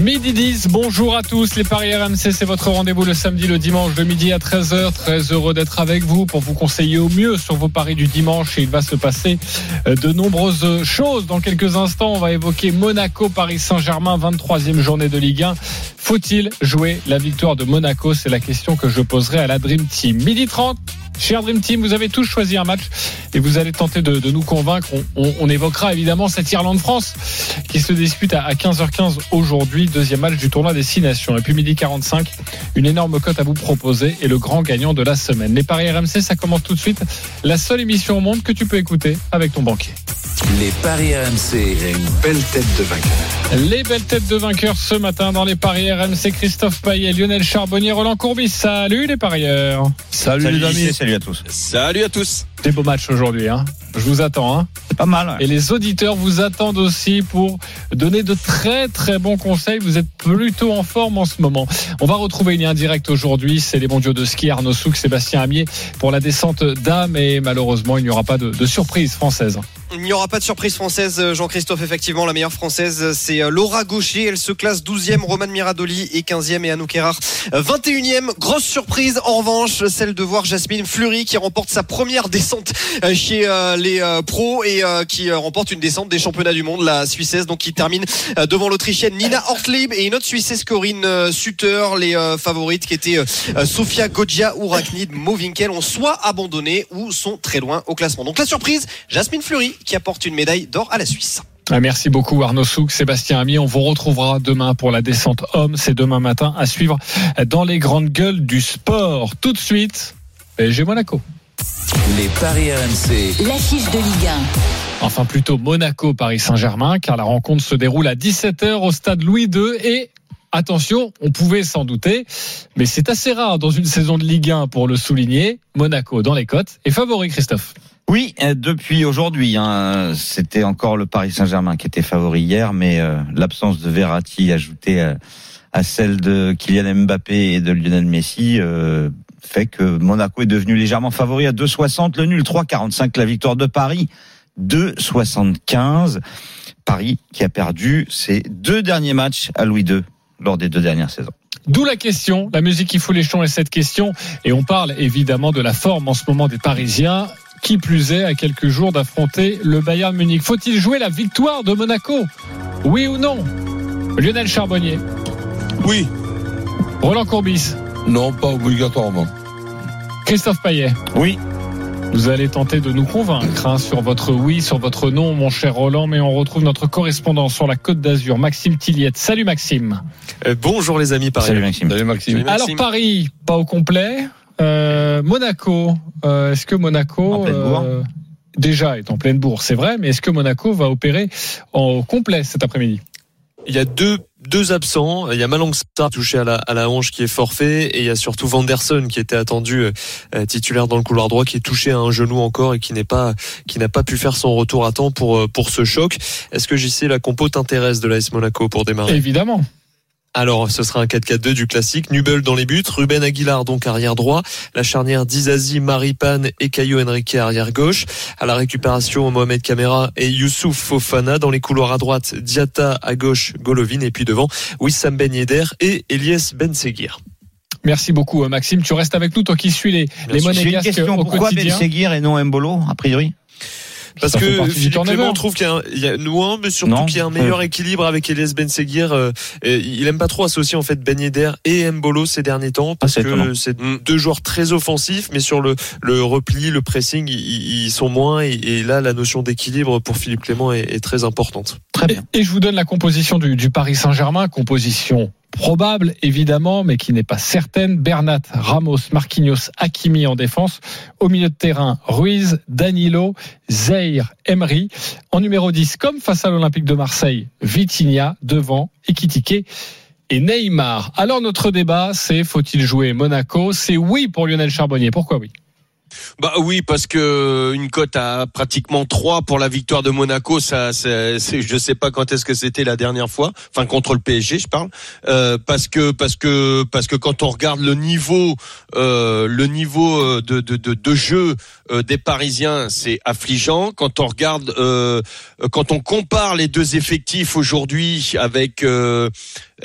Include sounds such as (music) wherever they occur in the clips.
Midi 10, bonjour à tous. Les Paris RMC, c'est votre rendez-vous le samedi, le dimanche de midi à 13h. Très heureux d'être avec vous pour vous conseiller au mieux sur vos paris du dimanche. Et il va se passer euh, de nombreuses choses. Dans quelques instants, on va évoquer Monaco, Paris Saint-Germain, 23e journée de Ligue 1. Faut-il jouer la victoire de Monaco? C'est la question que je poserai à la Dream Team. Midi 30, cher Dream Team, vous avez tous choisi un match et vous allez tenter de, de nous convaincre. On, on, on, évoquera évidemment cette Irlande-France qui se dispute à, à 15h15 aujourd'hui, deuxième match du tournoi des Six Nations. Et puis midi 45, une énorme cote à vous proposer et le grand gagnant de la semaine. Les paris RMC, ça commence tout de suite. La seule émission au monde que tu peux écouter avec ton banquier. Les paris RMC. Il a une belle tête de vainqueur. Les belles têtes de vainqueurs ce matin dans les paris RMC. Christophe Payet, Lionel Charbonnier, Roland Courbis. Salut les parieurs. Salut, salut les amis. Salut à tous. Salut à tous. Des beaux matchs aujourd'hui. Hein. Je vous attends. Hein. C'est pas mal. Ouais. Et les auditeurs vous attendent aussi pour donner de très très bons conseils. Vous êtes plutôt en forme en ce moment. On va retrouver une lien direct aujourd'hui. C'est les mondiaux de ski Arnaud Souk, Sébastien Amier pour la descente d'âme. Et malheureusement, il n'y aura pas de, de surprise française. Il n'y aura pas de surprise française, Jean-Christophe. Effectivement, la meilleure française, c'est Laura Gaucher. Elle se classe 12e, Roman Miradoli est 15e et Anouk Erard 21e. Grosse surprise, en revanche, celle de voir Jasmine Fleury qui remporte sa première descente chez les pros et qui remporte une descente des championnats du monde, la Suissesse, donc qui termine devant l'Autrichienne Nina Ortlieb et une autre Suissesse Corinne Sutter. Les favorites qui étaient Sofia Goggia ou Raknid Movinkel ont soit abandonné ou sont très loin au classement. Donc la surprise, Jasmine Fleury qui apporte une médaille d'or à la Suisse. Merci beaucoup Arnaud Souk, Sébastien Ami. On vous retrouvera demain pour la descente homme. C'est demain matin à suivre dans les grandes gueules du sport. Tout de suite, PSG Monaco. Les paris RMC. L'affiche de Ligue 1. Enfin plutôt Monaco Paris Saint-Germain car la rencontre se déroule à 17h au stade Louis II et Attention, on pouvait s'en douter, mais c'est assez rare dans une saison de Ligue 1 pour le souligner. Monaco dans les cotes est favori, Christophe. Oui, depuis aujourd'hui, hein, c'était encore le Paris Saint-Germain qui était favori hier, mais euh, l'absence de Verratti ajoutée à, à, celle de Kylian Mbappé et de Lionel Messi euh, fait que Monaco est devenu légèrement favori à 2,60, le nul 3,45, la victoire de Paris 2,75. Paris qui a perdu ses deux derniers matchs à Louis II lors des deux dernières saisons. D'où la question, la musique qui fout les champs est cette question, et on parle évidemment de la forme en ce moment des Parisiens. Qui plus est, à quelques jours d'affronter le Bayern Munich. Faut-il jouer la victoire de Monaco? Oui ou non? Lionel Charbonnier Oui. Roland Courbis Non, pas obligatoirement. Christophe Payet Oui. Vous allez tenter de nous convaincre hein, sur votre oui, sur votre non, mon cher Roland, mais on retrouve notre correspondant sur la Côte d'Azur, Maxime Tilliette. Salut Maxime. Euh, bonjour les amis, Paris. Salut Maxime. Salut Maxime. Salut, Maxime. Alors Paris, pas au complet. Euh, Monaco, euh, est-ce que Monaco euh, déjà est en pleine bourre, c'est vrai, mais est-ce que Monaco va opérer en complet cet après-midi? Il y a deux deux absents. Il y a Malangsa touché à la, à la hanche qui est forfait et il y a surtout Vanderson qui était attendu euh, titulaire dans le couloir droit qui est touché à un genou encore et qui n'est pas qui n'a pas pu faire son retour à temps pour pour ce choc. Est-ce que j'y sais la compo t'intéresse de l'AS Monaco pour démarrer? Évidemment. Alors, ce sera un 4-4-2 du classique. Nubel dans les buts, Ruben Aguilar donc arrière droit, la charnière d'Izazi, Maripane et Caio Henrique arrière gauche. À la récupération, Mohamed Kamara et Youssouf Fofana. Dans les couloirs à droite, Diata à gauche, Golovin et puis devant, Wissam Ben Yedder et Elias Ben Seguir. Merci beaucoup Maxime. Tu restes avec nous, toi qui suis les, les. J'ai une monégasques question. au Pourquoi. Ben Seguir et non Mbolo, a priori? Parce que Philippe. Clément trouve qu'il y a, un- il y a loin, mais surtout qu'il y a un meilleur équilibre avec Elias Ben Seguir. euh, et il aime pas trop associer en fait Ben Yedder et Mbolo ces derniers temps parce Ah, que c'est deux joueurs très offensifs, mais sur le, le repli, le pressing, ils, ils sont moins. Et, et là, la notion d'équilibre pour Philippe Clément est, est très importante. Très bien. Et je vous donne la composition du, du Paris Saint-Germain, composition probable évidemment, mais qui n'est pas certaine. Bernat, Ramos, Marquinhos, Hakimi en défense. Au milieu de terrain, Ruiz, Danilo, Zeir, Emery. En numéro 10, comme face à l'Olympique de Marseille, Vitinha devant, Ekitike et Neymar. Alors notre débat, c'est faut-il jouer Monaco? C'est oui pour Lionel Charbonnier. Pourquoi oui? Bah oui, parce que une cote à pratiquement 3 pour la victoire de Monaco, ça, c'est, je sais pas quand est-ce que c'était la dernière fois, enfin contre le PSG, je parle, euh, parce que parce que parce que quand on regarde le niveau, euh, le niveau euh, de de de, de jeu euh, des Parisiens, c'est affligeant. Quand on regarde, euh, quand on compare les deux effectifs aujourd'hui avec euh,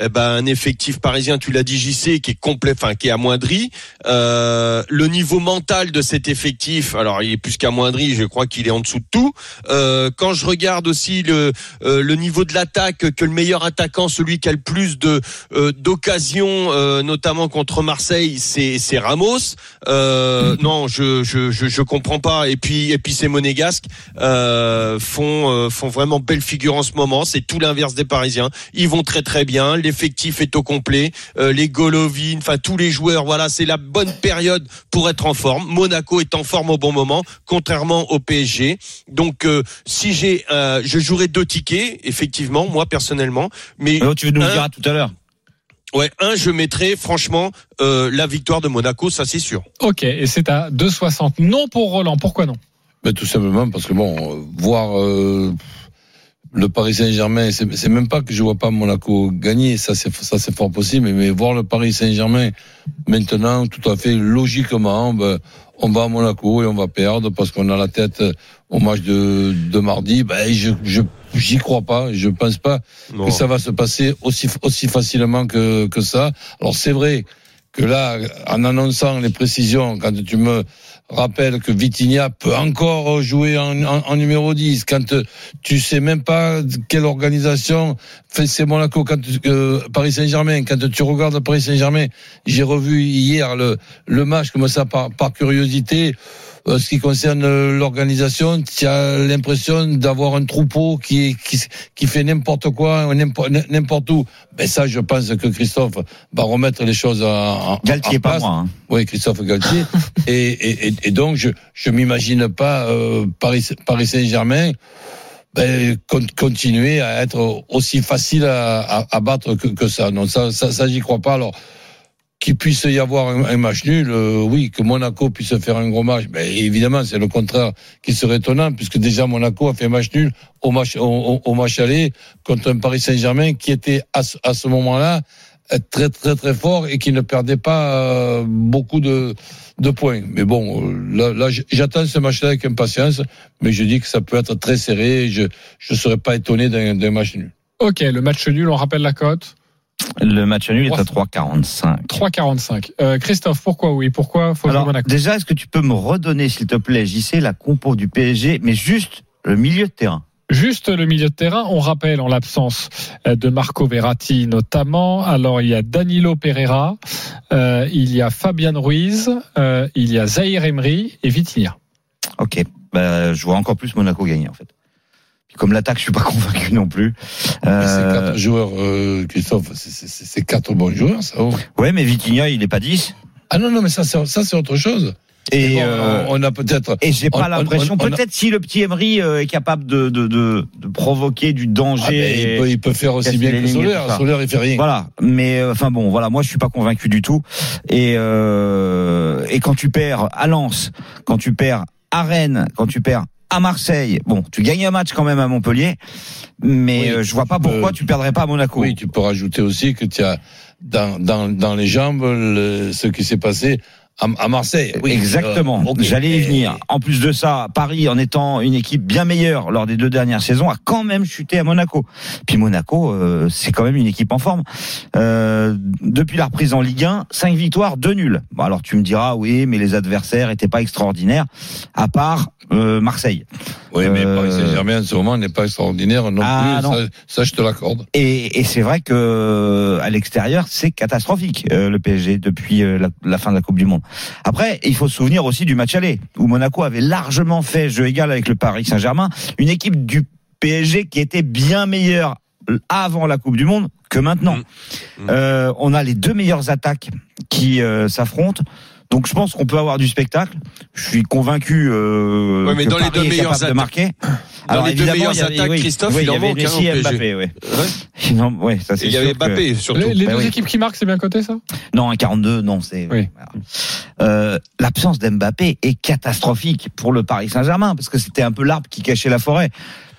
eh ben, un effectif parisien, tu l'as dit JC, qui est complet, enfin qui est amoindri. Euh, le niveau mental de cet effectif, alors il est plus qu'amoindri, je crois qu'il est en dessous de tout. Euh, quand je regarde aussi le euh, le niveau de l'attaque, que le meilleur attaquant, celui qui a le plus de euh, d'occasions, euh, notamment contre Marseille, c'est c'est Ramos. Euh, non, je, je je je comprends pas. Et puis et puis ces Monégasques euh, font font vraiment belle figure en ce moment. C'est tout l'inverse des Parisiens. Ils vont très très bien. L'effectif est au complet. Euh, les Golovin, enfin tous les joueurs. Voilà, c'est la bonne période pour être en forme. Monaco est en forme au bon moment, contrairement au PSG. Donc euh, si j'ai, euh, je jouerai deux tickets, effectivement, moi personnellement. Mais Alors, tu veux nous le dire tout à l'heure. Ouais, un, je mettrai franchement euh, la victoire de Monaco, ça c'est sûr. Ok, et c'est à 2,60. Non pour Roland. Pourquoi non? Mais tout simplement parce que bon, voir euh, le Paris Saint-Germain, c'est même pas que je vois pas Monaco gagner, ça c'est ça c'est fort possible, mais, mais voir le Paris Saint-Germain maintenant, tout à fait logiquement, ben, on va à Monaco et on va perdre parce qu'on a la tête au match de, de mardi. Ben, je je j'y crois pas, je pense pas Non. que ça va se passer aussi aussi facilement que que ça. Alors c'est vrai que là, en annonçant les précisions, quand tu me rappelles que Vitinha peut encore jouer en, numéro 10, quand euh, tu sais même pas quelle organisation fait c'est Monaco, quand euh, Paris Saint-Germain, quand tu regardes Paris Saint-Germain, j'ai revu hier le, match comme ça par curiosité. Euh, ce qui concerne euh, l'organisation, tu as l'impression d'avoir un troupeau qui, qui, qui fait n'importe quoi, n'importe où. Mais ça, je pense que Christophe va remettre les choses en, Galtier, en pas moi. hein. Oui, Christophe Galtier. (laughs) et, et, et, donc, je je m'imagine pas euh, Paris, Paris Saint-Germain ben, con- continuer à être aussi facile à, à, à battre que, que ça. Non, ça, ça, ça j'y crois pas. Alors, qu'il puisse y avoir un, match nul, euh, oui, que Monaco puisse faire un gros match, ben, évidemment, c'est le contraire qui serait étonnant, puisque déjà Monaco a fait match nul au match, au, aller contre un Paris Saint-Germain qui était à ce, à ce moment-là euh, très très très fort et qui ne perdait pas euh, beaucoup de, points. Mais bon, euh, là, j'attends ce match-là avec impatience, mais je dis que ça peut être très serré. et Je je serais pas étonné d'un match nul. Ok, le match nul, on rappelle la cote? Le match nul est à 3,45. 3,45. Euh, Christophe, pourquoi oui? Pourquoi faut Alors, Monaco? déjà, est-ce que tu peux me redonner, s'il te plaît, JC, la compo du PSG, mais juste le milieu de terrain? Juste le milieu de terrain, on rappelle en l'absence euh, de Marco Verratti notamment. Alors il y a Danilo Pereira, euh, il y a Fabian Ruiz, euh, il y a Zahir Emery et Vitinha. Ok. Bah, je vois encore plus Monaco gagner, en fait. Comme l'attaque, je suis pas (laughs) convaincu non plus. Euh, quatre joueurs, euh, Christophe. c'est- quatre bons joueurs, ça. oh. ouais, mais Vitinha, il est pas 10. Ah non non, mais ça c'est ça c'est autre chose. Et, Bon, euh, on a peut-être. et j'ai pas on- l'impression. a- Peut-être si le petit Emery euh, est capable de, de, de, de provoquer du danger. Ah, et- il, peut, il peut faire aussi bien que Solaire. Solaire, il fait rien. Voilà, mais enfin bon, voilà, moi je suis pas convaincu du tout. Et euh, et quand tu perds à Lens, quand tu perds à Rennes, quand tu perds à Marseille, bon, tu gagnes un match quand même à Montpellier, mais Oui, euh, je vois pas pourquoi tu perdrais pas à Monaco. Oui, tu peux rajouter aussi que tu as dans, dans, dans les jambes le- ce qui s'est passé à, à Marseille. Oui, Exactement. euh. J'allais y venir. En plus de ça, Paris, en étant une équipe bien meilleure lors des deux dernières saisons, a quand même chuté à Monaco. Puis Monaco, euh, c'est quand même une équipe en forme. Euh, depuis la reprise en Ligue 1, 5 victoires, 2 nuls. Bon, alors tu me diras, oui, mais les adversaires étaient pas extraordinaires, à part euh, Marseille. Oui, mais Paris Saint-Germain en ce moment n'est pas extraordinaire non Ah, plus. non. Ça, ça, je te l'accorde. Et, et c'est vrai que à l'extérieur, c'est catastrophique euh, le PSG depuis la, la fin de la Coupe du Monde. Après, il faut se souvenir aussi du match aller où Monaco avait largement fait jeu égal avec le Paris Saint-Germain, une équipe du PSG qui était bien meilleure avant la Coupe du Monde que maintenant. Mmh. Euh, on a les deux meilleures attaques qui euh, s'affrontent. Donc je pense qu'on peut avoir du spectacle. Je suis convaincu euh, Ouais, mais que dans les Paris deux est meilleures capable de attaques- marquer. Dans les deux évidemment, meilleures il y avait- attaques, oui, Christophe, oui, il en y avait manque, Messi au et PSG. Mbappé, ouais. Ouais, ça c'est Il y avait que- Mbappé surtout. Les, les Bah deux oui. équipes qui marquent, c'est bien coté ça? Non, un 42, non, c'est. Oui. voilà. Euh, L'absence d'Mbappé est catastrophique pour le Paris Saint-Germain parce que c'était un peu l'arbre qui cachait la forêt.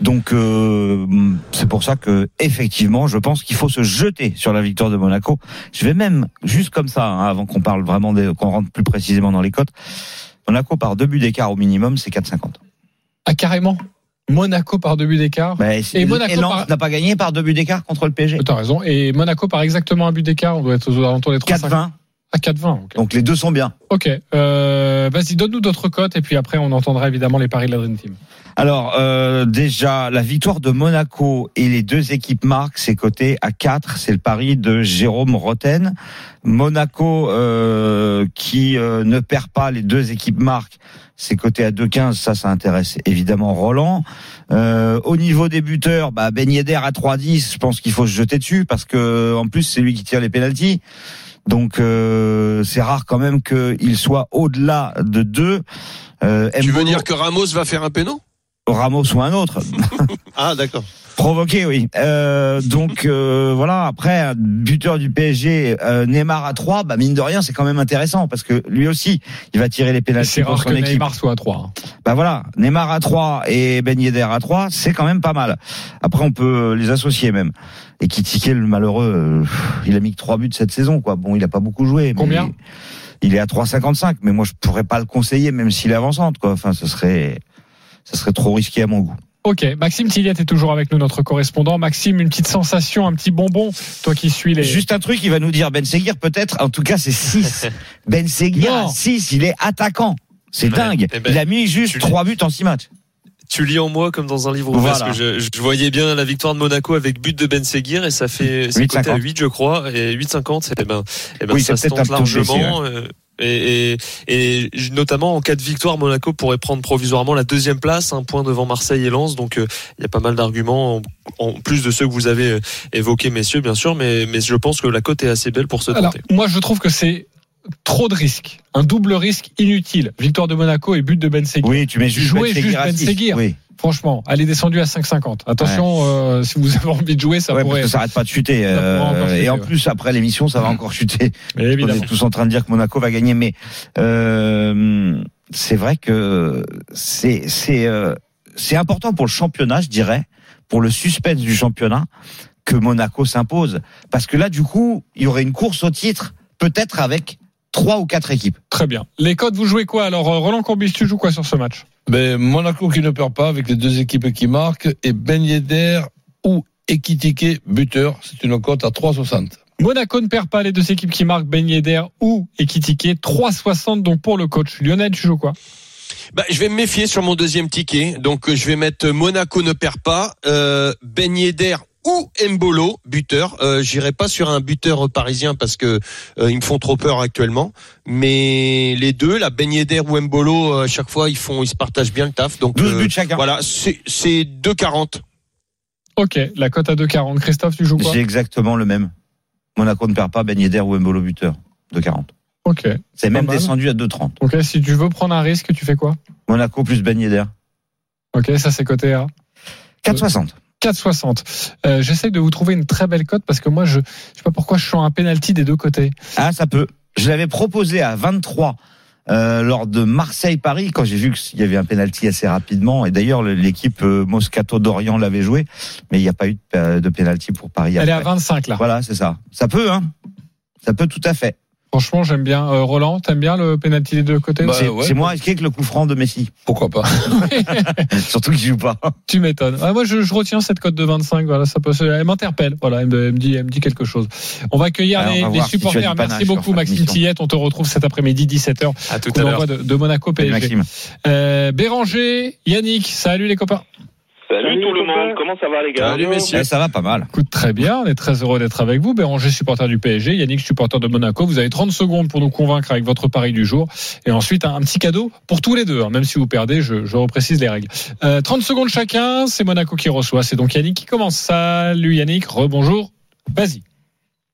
Donc euh, c'est pour ça que effectivement, je pense qu'il faut se jeter sur la victoire de Monaco. Je vais même juste comme ça, hein, avant qu'on parle vraiment, des- qu'on rentre plus précisément dans les cotes. Monaco par deux buts d'écart au minimum, c'est 4,50. Ah, carrément. Monaco par deux buts d'écart. Bah, Et Monaco Lens par- n'a pas gagné par deux buts d'écart contre le PSG. T'as raison. Et Monaco par exactement un but d'écart. On doit être aux alentours des 3 4-20. À 4-20. ok. Donc les deux sont bien. Ok. Euh, Vas-y, donne-nous d'autres cotes et puis après on entendra évidemment les paris de la Dream Team. Alors euh, déjà la victoire de Monaco et les deux équipes marquent, c'est coté à 4, c'est le pari de Jérôme Roten. Monaco euh, qui euh, ne perd pas, les deux équipes marquent, c'est coté à 2,15, ça ça intéresse évidemment Roland. Euh, au niveau des buteurs, bah Ben Yedder à 3,10, je pense qu'il faut se jeter dessus parce que en plus c'est lui qui tire les pénalties. Donc euh, c'est rare quand même qu'il soit au-delà de 2. Euh, Tu veux dire que Ramos va faire un péno? Ramos ou un autre. (laughs) Ah d'accord. Provoqué, oui. Euh, donc euh, voilà. Après, un buteur du PSG, euh, Neymar à 3, bah mine de rien, c'est quand même intéressant parce que lui aussi, il va tirer les Et pénaltys C'est rare son que équipe. Neymar soit à 3. Bah voilà, Neymar à 3 et Ben Yedder à 3, c'est quand même pas mal. Après, on peut les associer même. Et Kitike, le malheureux, euh, il a mis que 3 buts cette saison, quoi. Bon, il a pas beaucoup joué. mais Combien? Il est à 3,55, mais moi je pourrais pas le conseiller, même s'il est avançante, quoi. Enfin, ce serait, ça serait trop risqué à mon goût. Ok, Maxime Tilliette est toujours avec nous, notre correspondant. Maxime, une petite sensation, un petit bonbon, toi qui suis les. Juste un truc, il va nous dire Ben Seguir peut-être. En tout cas, c'est 6. (laughs) ben Seguir Non. à 6, il est attaquant. C'est dingue. Eh ben, il a mis juste tu- 3 buts en 6 matchs. Tu lis en moi comme dans un livre ouvert, Voilà. parce que je, je voyais bien la victoire de Monaco avec but de Ben Seguir et ça fait c'est 8,50. coté à 8 je crois et 8,50 et ben, et ben Oui, ça se tente un peu baissé, largement euh, et, et, et notamment en cas de victoire Monaco pourrait prendre provisoirement la deuxième place un point devant Marseille et Lens donc euh, il y a pas mal d'arguments en, plus de ceux que vous avez euh, évoqués messieurs bien sûr mais mais je pense que la cote est assez belle pour se tenter. moi, je trouve que c'est trop de risques. Un double risque inutile. Victoire de Monaco et but de Ben Seguir. Oui, tu mets juste Jouer Ben juste Ben 6. Seguir. Oui. Franchement, elle est descendue à 5,50. Attention, euh, si vous avez envie de jouer, ça Ouais, pourrait. parce que ça arrête pas de chuter. Euh, chuter, et en ouais. plus, après l'émission, ça va encore chuter. Mais On est tous en train de dire que Monaco va gagner, mais euh, c'est vrai que c'est c'est c'est important pour le championnat, je dirais, pour le suspense du championnat, que Monaco s'impose, parce que là, du coup, il y aurait une course au titre, peut-être avec trois ou quatre équipes. Très bien. Les codes, vous jouez quoi Alors, euh, Roland Courbis, tu joues quoi sur ce match Ben, Monaco qui ne perd pas avec les deux équipes qui marquent et Ben Yedder ou Ekitike buteur. C'est une cote à 3,60. Monaco ne perd pas les deux équipes qui marquent Ben Yedder ou Ekitike. 3,60 donc pour le coach. Lionel, tu joues quoi Bah, je vais me méfier sur mon deuxième ticket. Donc, euh, je vais mettre Monaco ne perd pas, euh, Ben Yedder ou Mbolo, buteur. Euh, J'irai pas sur un buteur parisien parce que euh, ils me font trop peur actuellement. Mais les deux, la Ben Yedder ou Mbolo, euh, à chaque fois, ils font, ils se partagent bien le taf. Donc, 12 euh, buts chacun. voilà, c'est c'est 2,40. Ok, la cote à 2,40. Christophe, tu joues quoi J'ai exactement le même. Monaco ne perd pas, Ben Yedder ou Mbolo buteur, de 40. Ok. C'est même mal. descendu à 2,30. Ok, si tu veux prendre un risque, tu fais quoi Monaco plus Ben Yedder. Ok, ça c'est coté à 4,60. 4,60. Euh, J'essaie de vous trouver une très belle cote parce que moi, je, je sais pas pourquoi je sens un penalty des deux côtés. Ah, ça peut. Je l'avais proposé à 23 euh, lors de Marseille-Paris quand j'ai vu qu'il y avait un penalty assez rapidement. Et d'ailleurs, le- l'équipe euh, Moscato d'Orient l'avait joué, mais il n'y a pas eu de, euh, de penalty pour Paris. Elle est à après. 25 là. Voilà, c'est ça. Ça peut, hein. Ça peut tout à fait. Franchement, j'aime bien. Euh, Roland, t'aimes bien le penalty des deux côtés Bah, c'est ouais. c'est moins risqué que le coup franc de Messi. Pourquoi pas (laughs) Surtout qu'il joue pas. Tu m'étonnes. Ah, moi, je, je retiens cette cote de 25. Voilà, ça peut. Elle m'interpelle. Voilà, elle me, elle me dit, elle me dit quelque chose. On va accueillir Alors, on les, va supporters. Merci beaucoup, Maxime. Tillette. On te retrouve cet après-midi 17h. À tout à l'heure. de, de Monaco PSG. Maxime. Euh, Béranger, Yannick, salut les copains. Salut, tout le monde, comment ça va les gars Salut, messieurs. Eh, ça va pas mal. Écoute, très bien, on est très heureux d'être avec vous. Béranger, supporter du PSG, Yannick, supporter de Monaco. Vous avez 30 secondes pour nous convaincre avec votre pari du jour. Et ensuite, un, un petit cadeau pour tous les deux. hein. Même si vous perdez, je, je reprécise les règles. Euh, 30 secondes chacun, c'est Monaco qui reçoit. C'est donc Yannick qui commence. Salut Yannick, rebonjour. Vas-y.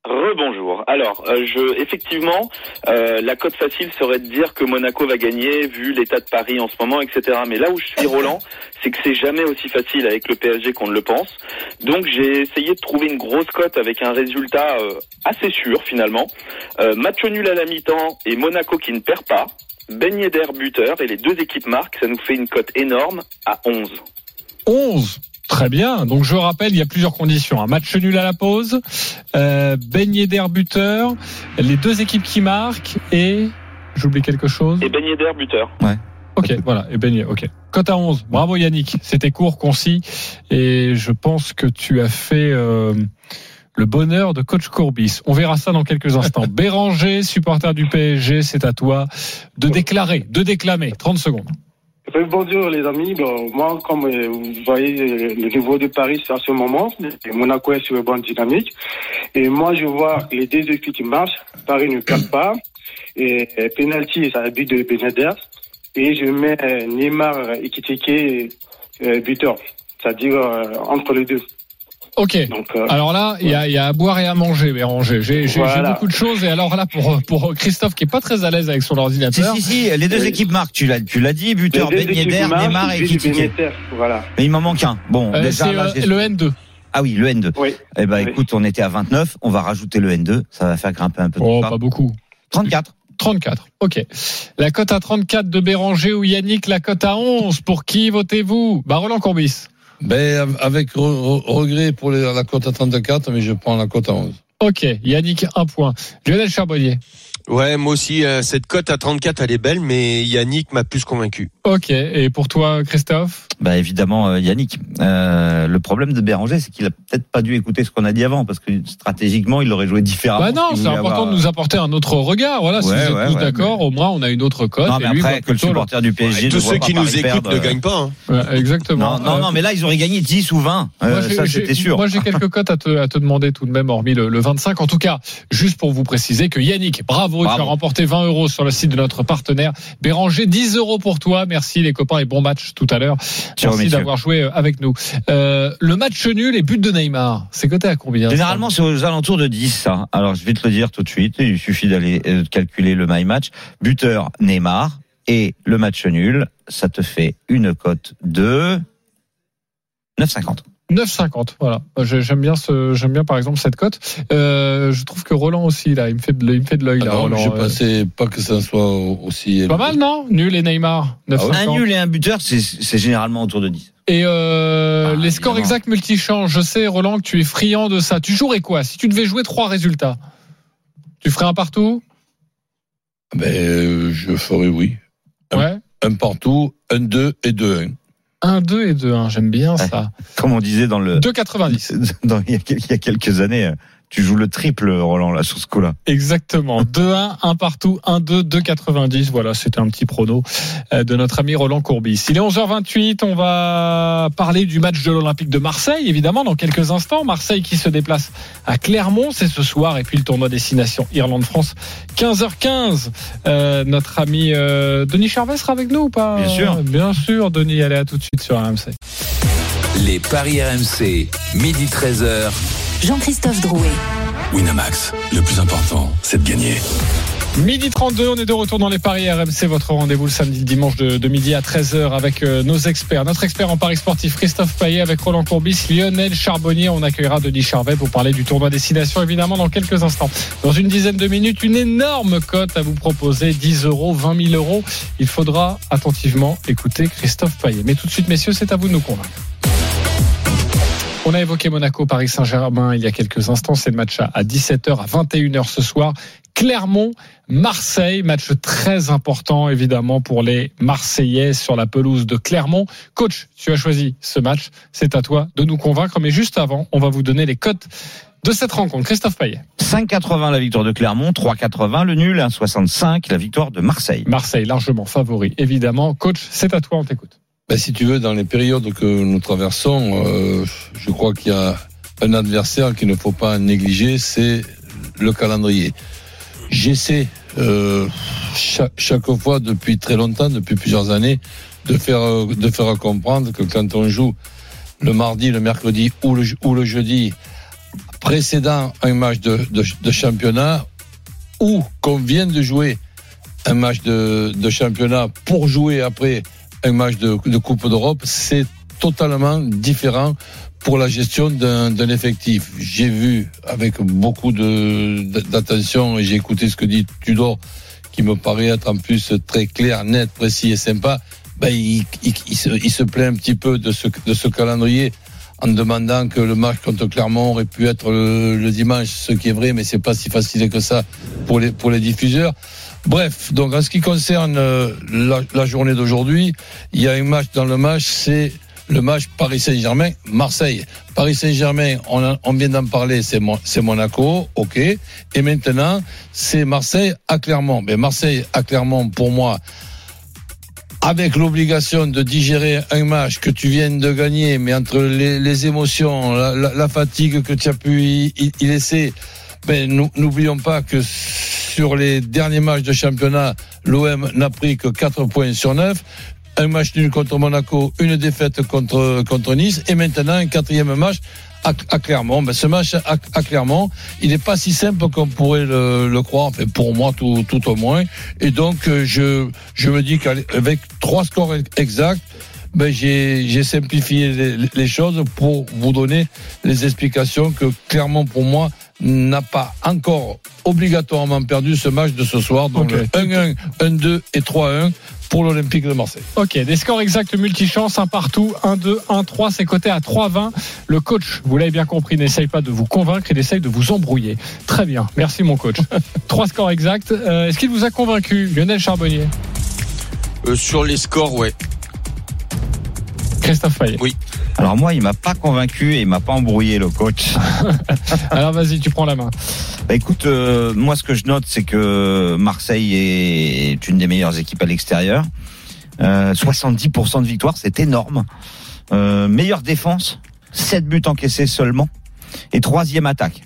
Rebonjour. Alors, euh, je, effectivement, euh, la cote facile serait de dire que Monaco va gagner vu l'état de Paris en ce moment, etc. Mais là où je suis Roland, c'est que c'est jamais aussi facile avec le PSG qu'on ne le pense. Donc j'ai essayé de trouver une grosse cote avec un résultat euh, assez sûr finalement. Euh, match nul à la mi-temps et Monaco qui ne perd pas. Ben Yedder buteur et les deux équipes marquent, ça nous fait une cote énorme à 11. 11 Très bien. Donc je rappelle, il y a plusieurs conditions. Un match nul à la pause, euh, Yedder buteur, les deux équipes qui marquent et j'oublie quelque chose. Et Ben Yedder buteur. Ok, voilà. Et Yedder, ok. Cote à 11. Bravo Yannick. C'était court, concis et je pense que tu as fait euh, le bonheur de coach Courbis. On verra ça dans quelques instants. (laughs) Béranger, supporter du PSG, c'est à toi de déclarer, de déclamer. 30 secondes. Bonjour les amis, bon, moi comme euh, vous voyez euh, le niveau de Paris c'est à ce moment, et Monaco est sur une bonne dynamique. Et moi je vois les deux équipes qui marchent, Paris ne perd pas et euh, penalty c'est un but de Benader. Et je mets Neymar et Kitike euh, buteur, c'est-à-dire euh, entre les deux. Ok. Donc, euh, Alors là, il y a, il y a à boire et à manger, Béranger. J'ai j'ai- j'ai Voilà. beaucoup de choses. Et alors là, pour, pour Christophe, qui est pas très à l'aise avec son Si, ordinateur. si, si, les deux Oui. équipes marquent, tu l'as, tu l'as dit, buteur les deux Ben Yedder, Neymar et Kitike. Voilà. Mais il m'en manque un. Bon, euh, déjà là, euh, le N2. Ah oui, le N2. Oui. Eh ben Oui. écoute, on était à 29, on va rajouter le N2, ça va faire grimper un peu Oh, pas beaucoup. 34. 34. Ok. La cote à 34 de Béranger ou Yannick, la cote à 11. Pour qui votez-vous? Bah, Roland Courbis. Ben, avec re- re- regret pour la cote à 34, mais je prends la cote à 11. Ok. Yannick, un point. Lionel Charbonnier. Ouais, moi aussi, euh, cette cote à 34, elle est belle, mais Yannick m'a plus convaincu. Ok. Et pour toi, Christophe? Bah évidemment euh, Yannick. Euh, le problème de Béranger, c'est qu'il a peut-être pas dû écouter ce qu'on a dit avant, parce que stratégiquement, il aurait joué différemment. Bah non, c'est important avoir- de nous apporter un autre regard. Voilà, si Ouais, vous êtes ouais, tous ouais, d'accord, au moins on a une autre cote. Non, et mais lui après, voit que le supporter du PSG Et tous ceux qui nous écoutent perdre, ne euh, gagnent pas. hein. Ouais, exactement. Non, non, Euh, non, mais là, ils auraient gagné 10 ou 20. Euh, Moi, j'ai- ça, c'était sûr. Moi, j'ai (laughs) quelques cotes à te, à te demander tout de même, hormis le, le 25. En tout cas, juste pour vous préciser que Yannick, bravo, tu Bravo. as remporté 20 euros sur le site de notre partenaire. Béranger, 10 euros pour toi. Merci les copains et bon match tout à l'heure. Merci d'avoir joué euh, avec nous. Euh, le match nul et but de Neymar, c'est coté à combien Généralement, c'est aux alentours de 10, ça. Alors, je vais te le dire tout de suite. Il suffit d'aller euh, calculer le my match. Buteur Neymar et le match nul, ça te fait une cote de 9,50. 9,50. Voilà. J'aime bien ce, j'aime bien par exemple cette cote. Euh, je trouve que Roland aussi là, il me fait de, il me fait de l'œil là. Alors, Roland. je Euh, pensais pas que ça soit aussi. pas mal non? Nul et Neymar. 9,50. Un nul et un buteur, c'est c'est généralement autour de 10. Et euh, Ah, les scores évidemment. exacts multichange, je sais Roland que tu es friand de ça. Tu jouerais quoi? Si tu devais jouer trois résultats Tu ferais un partout? Ben, je ferai oui. Un- Ouais. Un partout, un 2 et 2 1. 1, 2 et 2, 1. J'aime bien ça. Comme on disait dans le, 2,90. (laughs) dans, il, y a, il y a quelques années, euh, tu joues le triple, Roland, là, sur ce coup-là. Exactement. (laughs) 2-1, 1 partout, 1-2, 2,90. Voilà, c'était un petit prono euh, de notre ami Roland Courbis. Il est 11h28, on va parler du match de l'Olympique de Marseille, évidemment, dans quelques instants. Marseille qui se déplace à Clermont, c'est ce soir, et puis le tournoi destination Irlande-France, 15h15. Euh, notre ami euh, Denis Charvet sera avec nous ou pas? Bien sûr. Bien sûr, Denis, allez à tout de suite sur RMC. Les paris RMC, midi 13h. Jean-Christophe Drouet. Winamax, le plus important, c'est de gagner. Midi 32, on est de retour dans les paris RMC, votre rendez-vous le samedi, le dimanche de, de midi à 13h avec euh, nos experts. Notre expert en paris sportif, Christophe Payet, avec Roland Courbis, Lionel Charbonnier. On accueillera Denis Charvet pour parler du tournoi destination, évidemment, dans quelques instants. Dans une dizaine de minutes, une énorme cote à vous proposer, 10 euros, 20 000 euros. Il faudra attentivement écouter Christophe Payet. Mais tout de suite, messieurs, c'est à vous de nous convaincre. On a évoqué Monaco, Paris Saint-Germain il y a quelques instants. C'est le match à à 17h, à 21h ce soir. Clermont, Marseille, match très important évidemment pour les Marseillais sur la pelouse de Clermont. Coach, tu as choisi ce match, c'est à toi de nous convaincre. Mais juste avant, on va vous donner les cotes de cette rencontre. Christophe Payet. 5,80 la victoire de Clermont, 3,80 le nul, 1,65 la victoire de Marseille. Marseille largement favori, évidemment. Coach, c'est à toi, on t'écoute. Ben, si tu veux, dans les périodes que nous traversons, euh, je crois qu'il y a un adversaire qu'il ne faut pas négliger, c'est le calendrier. J'essaie euh, chaque, fois depuis très longtemps, depuis plusieurs années, de faire euh, de faire comprendre que quand on joue le mardi, le mercredi ou le, ou le jeudi précédant un match de, de, de championnat ou qu'on vient de jouer un match de, de championnat pour jouer après un match de, Coupe d'Europe, c'est totalement différent pour la gestion d'un effectif. J'ai vu avec beaucoup d'attention et j'ai écouté ce que dit Tudor, qui me paraît être en plus très clair, net, précis et sympa. Ben, il, se, il plaint un petit peu de ce, de ce calendrier en demandant que le match contre Clermont aurait pu être le, le dimanche, ce qui est vrai, mais c'est pas si facile que ça pour les, pour les diffuseurs. Bref, donc en ce qui concerne euh, la, la journée d'aujourd'hui, il y a un match dans le match, c'est le match Paris Saint-Germain, Marseille. Paris Saint-Germain, on, vient d'en parler, c'est Mon- c'est Monaco, ok. Et maintenant, c'est Marseille à Clermont. Mais Marseille à Clermont, pour moi, avec l'obligation de digérer un match que tu viens de gagner, mais entre les, les émotions, la, fatigue que tu as pu y, laisser, n'oublions pas que sur les derniers matchs de championnat, l'OM n'a pris que 4 points sur 9. Un match nul contre Monaco, une défaite contre, contre Nice, et maintenant un quatrième match à, à Clermont. Ben, ce match à, à Clermont, il n'est pas si simple qu'on pourrait le, le croire, enfin, pour moi tout, tout au moins. Et donc, euh, je, je me dis qu'avec trois scores exacts, ben, j'ai simplifié les, les choses pour vous donner les explications que Clermont, pour moi, n'a pas encore obligatoirement perdu ce match de ce soir. Donc, Ok. le 1-1, 1-2 et 3-1 pour l'Olympique de Marseille. Ok, des scores exacts multichance, un partout, 1-2, 1-3, c'est coté à 3-20. Le coach, vous l'avez bien compris, n'essaye pas de vous convaincre, il essaye de vous embrouiller. Très bien, merci mon coach. (laughs) Trois scores exacts. Euh, Est-ce qu'il vous a convaincu, Lionel Charbonnier? Euh, sur les scores, ouais. Christophe Payet Oui. Alors moi, il m'a pas convaincu et il m'a pas embrouillé le coach. (laughs) Alors vas-y, tu prends la main. Bah écoute, euh, moi ce que je note, c'est que Marseille est une des meilleures équipes à l'extérieur. Euh, 70% de victoire, c'est énorme. Euh, meilleure défense, 7 buts encaissés seulement, et troisième attaque.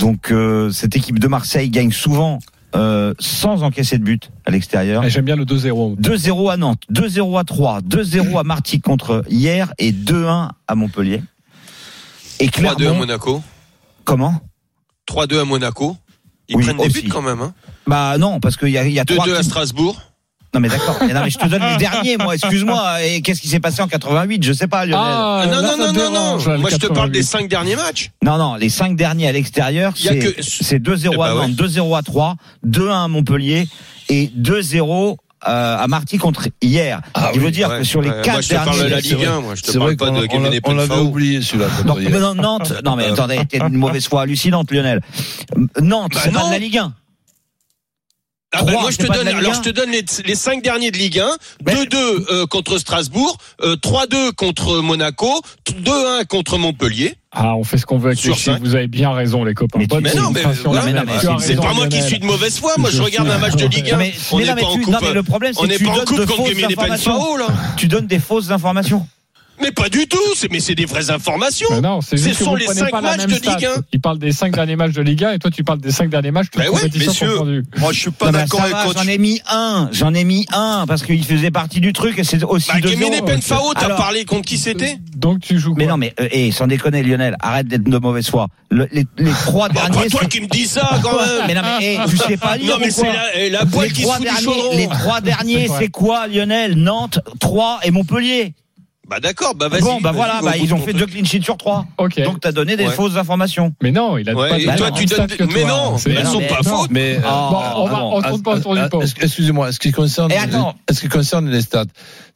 Donc euh, cette équipe de Marseille gagne souvent euh, sans encaisser de but à l'extérieur. J'aime bien le 2-0. 2-0 à Nantes, 2-0 à 3, 2-0 à Martigues contre hier et 2-1 à Montpellier. Et 3-2 à Monaco. comment? 3-2 à Monaco. Ils Oui, prennent des aussi. buts quand même. Hein. Bah non, parce qu'il y a, il y a trois 2-2 à Strasbourg. Non mais d'accord. Non mais je te donne les derniers, moi. Excuse-moi. Et qu'est-ce qui s'est passé en 88 Je sais pas, Lionel. Ah, non, là, non, non, non, non. le Moi, je te parle 88. des 5 derniers matchs. Non, non. Les cinq derniers à l'extérieur, c'est que- c'est 2-0 Eh bah à Nantes, ouais. 2-0 à 3, 2-1 à Montpellier et 2-0 euh, à Martigues contre hier. Ah Il oui, veut dire Ouais, que sur les ouais. quatre Moi, je te parle de derniers. la c'est Ligue vrai. 1. Moi, je te parle pas de on Kevin l'a- on l'avait oublié celui-là. Non, non, Nantes. Non, mais (laughs) attendez, t'es une mauvaise foi hallucinante, Lionel. Nantes, Bah c'est pas non. de la Ligue 1. Ah bah, moi je te donne alors 1. je te donne les, les cinq derniers de Ligue 1, 2-2 euh, contre Strasbourg, euh, 3-2 contre Monaco, 2-1 contre Montpellier. Ah, on fait ce qu'on veut avec Sur les chiffres. Vous avez bien raison, les copains. Mais tu- Bonne Mais non, mais voilà, C'est pas moi qui suis de mauvaise foi, moi je regarde un match de Ligue 1. Non, mais, On n'est pas en coupe. non, mais le problème, On c'est que n'est tu pas en donnes coupe de contre fausses informations. Tu donnes des fausses informations. Mais pas du tout, c'est mais c'est des vraies informations. Mais non, c'est Ce juste que sont les cinq matchs de. Ligue 1. Il parle des cinq derniers matchs de Ligue 1 et toi tu parles des cinq derniers matchs toutes Ben compétitions messieurs. Moi je suis pas d'accord avec coach. J'en ai mis un, j'en ai mis un parce qu'il faisait partie du truc et c'est aussi Bah, zéro. Penfao, t'as parlé contre qui c'était Donc tu joues quoi Mais non, mais euh, eh, sans déconner, Lionel, arrête d'être de mauvaise foi. Le- les, les trois Bah, derniers. pas toi c'est- qui me dis ça quand même. mais non, mais eh, tu sais pas lire Non mais c'est la, eh, la poêle les qui se trois fout du derniers, chaudron. les trois derniers, C'est c'est quoi, Lionel Nantes, 3 et Montpellier. Bah d'accord, bah vas-y. Bon, bah voilà, bah, ils ont fait deux clean sheets sur trois. Ok. Donc t'as donné des Ouais. fausses informations. Mais non, il a Ouais, pas et de toi, même tu donnes- mais toi. non, mais elles sont mais pas non. fautes. Mais euh, Bon, on va, on tourne pas autour du pot. Excusez-moi, est-ce qui concerne, Et attends. est-ce qui concerne les stats,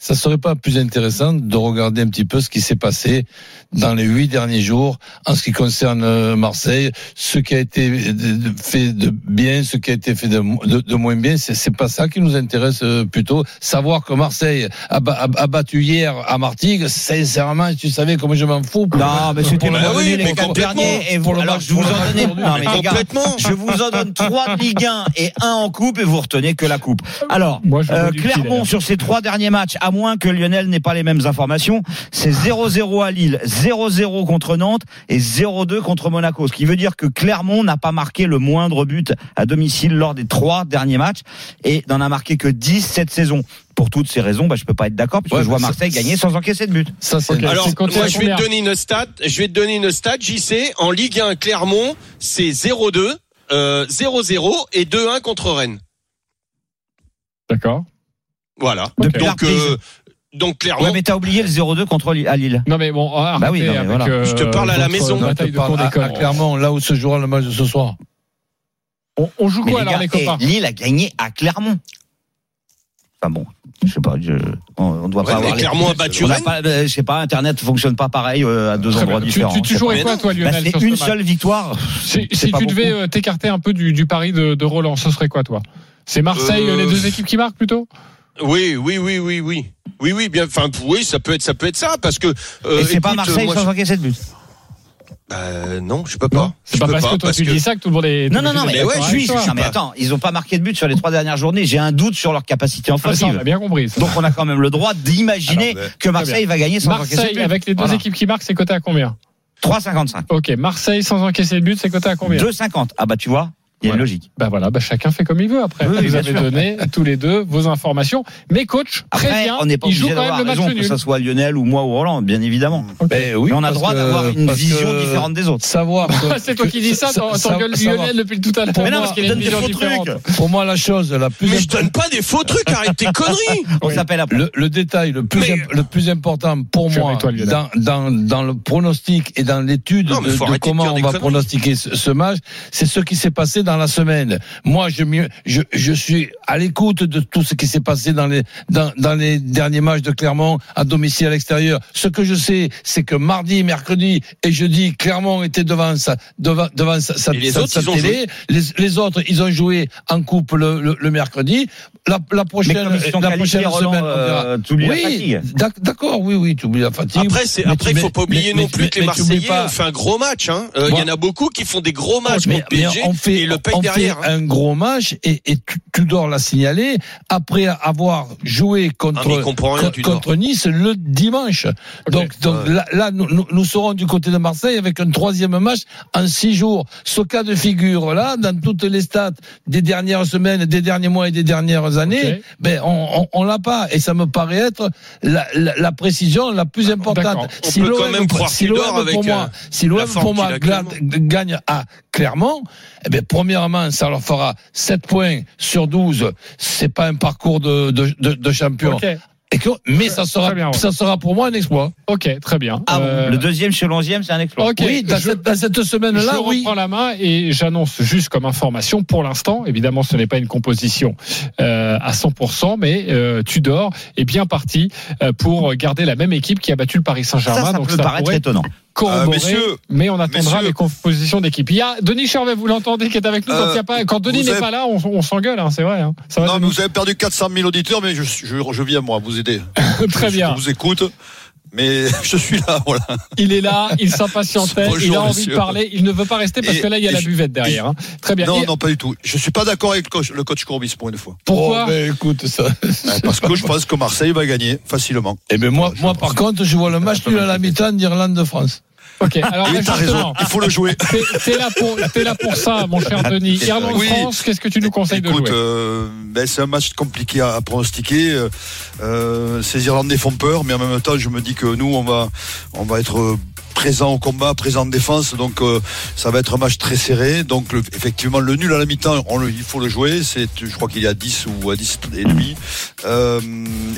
ça serait pas plus intéressant de regarder un petit peu ce qui s'est passé dans les huit derniers jours en ce qui concerne euh, Marseille, ce qui a été de- fait de bien, ce qui a été fait de, de- de moins bien, c'est, pas ça qui nous intéresse euh, plutôt. Savoir que Marseille a, ba- a- a battu hier à Martigues, sincèrement, tu savais comment je m'en fous. pour- Non, mais c'était le oui, les quatre derniers. Et vous, Pour le alors match- je vous en donne. Non, mais Mais les gars, complètement. je vous en donne trois de Ligue 1 et un en coupe et vous retenez que la coupe. Alors, Moi, euh, Clermont sur ses trois derniers matchs, à moins que Lionel n'ait pas les mêmes informations, c'est 0-0 à Lille, 0-0 contre Nantes et 0-2 contre Monaco. Ce qui veut dire que Clermont n'a pas marqué le moindre but à domicile lors des trois derniers matchs et n'en a marqué que 10 cette saison. Pour toutes ces raisons, bah, je peux pas être d'accord puisque Ouais, je vois Marseille gagner sans encaisser de but. Ça. Alors, moi, je vais te donner une stat. Je vais te donner une stat. JC, en Ligue 1, Clermont, c'est 0-2, euh, 0-0 et 2-1 contre Rennes. D'accord. Voilà. Donc, euh, donc Clermont. Ouais, mais t'as oublié le 0-2 contre Li- à Lille. Non mais bon, Bah oui, non, mais avec, voilà. euh, Je te parle à la maison. Parle cours à- Clermont, là où se jouera le match de ce soir. On, on joue Mais quoi les alors gars, les copains eh, Lille a gagné à Clermont. Enfin bon, je sais pas, je, on, on doit Ouais, pas avoir les- Clermont a battu euh, je sais pas, Internet fonctionne pas pareil euh, à deux Très endroits bien. Tu- différents. Tu, tu jouerais quoi non. toi. Lionel Bah, sur c'est ce une match seule victoire. Si, tu devais euh, t'écarter un peu du, du pari de, de Roland, ce serait quoi toi? C'est Marseille, Euh, les deux équipes qui marquent plutôt? Oui, oui, oui, oui, oui. Oui, oui, bien. Enfin, oui, ça peut être, ça peut être ça, parce que. euh, Et c'est pas Marseille moi, sans je- encaisser de but. Bah, non, je peux pas. C'est pas peux parce que toi tu dis ça que tout le monde est. Non, non, non, mais, est ouais, je suis, non, mais attends, ils ont pas marqué de but sur les trois dernières journées. J'ai un doute sur leur capacité Ah, ça, on offensive. a bien compris. ça. Donc on a quand même le droit d'imaginer Alors, mais- que Marseille va gagner sans encaisser de Marseille but. avec les deux Voilà. équipes qui marquent, c'est coté à combien? 3,55. Ok, Marseille sans encaisser de but, c'est coté à combien? 2,50. Ah bah tu vois, il y a une logique. Bah voilà, bah chacun fait comme il veut après. Oui, Vous avez sûr. donné tous les deux vos informations. Mais coach, très Après, bien, on n'est pas obligé quand même d'avoir le match raison, que ce soit Lionel ou moi ou Roland, bien évidemment. Ben oui, Mais on a le droit d'avoir une vision que différente des autres. Savoir. (laughs) C'est toi qui dis ça, t'engueules savoir- Lionel depuis tout à l'heure. Mais non, parce qu'il donne des vision faux trucs. Pour moi, la chose la plus Mais je donne pas des faux trucs, arrête tes (laughs) conneries. On s'appelle après. Le, le détail le plus, important pour moi dans, dans, dans le pronostic et dans l'étude de, comment on va pronostiquer ce, ce match, c'est ce qui s'est passé dans la semaine. Moi, je, m'y- je, je suis à l'écoute de tout ce qui s'est passé dans les, dans, dans les derniers matchs de Clermont à domicile à l'extérieur. Ce que je sais, c'est que mardi, mercredi et jeudi, Clermont était devant sa, devant, devant sa, sa, les sa- autres, sa ils ont télé. Les, les autres, ils ont joué en coupe le, le, le mercredi. La, la Mais prochaine, comme ils sont la prochaine Roland, semaine, euh, la Oui, fatigue. d'accord, oui, oui, tu oublies la fatigue. Après, c'est, après, il faut pas oublier mais- non plus mais- que les Marseillais pas- ont fait un gros match. Hein. Euh, Il y en a beaucoup qui font des gros matchs mais, contre mais PSG on fait, et le paye on derrière. fait hein. un gros match et, et tu, Tudor l'a signalé après avoir joué contre, Ah, comprend rien, contre Nice le dimanche. Donc, donc là, là, nous, nous- nous serons du côté de Marseille avec un troisième match en six jours. Ce cas de figure là, dans toutes les stats des dernières semaines, des derniers mois et des dernières années, ben on, on, on l'a pas et ça me paraît être la, la, la précision la plus importante. On si l'OM pour euh, moi, si pour gla- gagne à Clermont, eh bien, premièrement, ça leur fera 7 points sur 12. C'est pas un parcours de, de, de, de champion. Mais ça sera, Très bien, ouais. ça sera pour moi un exploit. ok, très bien. Ah bon, Euh, le deuxième chez l'onzième, c'est un exploit. Ok, oui, dans, je- cette, dans cette semaine-là, je oui. reprends la main et j'annonce juste comme information pour l'instant, évidemment ce n'est pas une composition euh, à 100%, mais euh, Tudor est bien parti euh, pour garder la même équipe qui a battu le Paris Ça, Saint-Germain. ça donc peut ça paraître pourrait étonnant. Euh, messieurs, mais on attendra messieurs. les compositions d'équipe. Il y a Denis Charvet, vous l'entendez, qui est avec nous. quand, Euh, il y a pas, quand Denis n'est avez- pas là, on, on s'engueule, hein, c'est vrai. hein. Ça va, Non, mais vous avez perdu 400 000 auditeurs, mais je, je, je viens, moi, vous aider. (laughs) Très bien. Je vous écoute, mais (laughs) je suis là, voilà. Il est là, il s'impatientait, (laughs) il a envie monsieur. de parler, il ne veut pas rester parce Et- que là, il y a et la buvette derrière. hein. Très bien. Non, Et non, pas du tout. Je suis pas d'accord avec le coach, le coach Courbis pour une fois. Pourquoi Oh, ben, écoute, ça. Parce que je pense que Marseille va gagner facilement. Eh ben, moi, moi, pense. par contre, je vois le match nul à la mi-temps d'Irlande-France. Ok, alors Et là, t'as justement, raison, il faut le jouer. T'es là pour là pour ça, mon cher Denis. Irlande Oui. France, qu'est-ce que tu nous conseilles Écoute, de jouer euh, ben, c'est un match compliqué à, à pronostiquer. Euh, euh, ces Irlandais font peur, mais en même temps, je me dis que nous, on va, on va être présent au combat, présent en défense, donc euh, ça va être un match très serré. Donc le- effectivement, le nul à la mi-temps, il faut le jouer. C'est, je crois qu'il y a 10 ou à 10 et demi. Euh,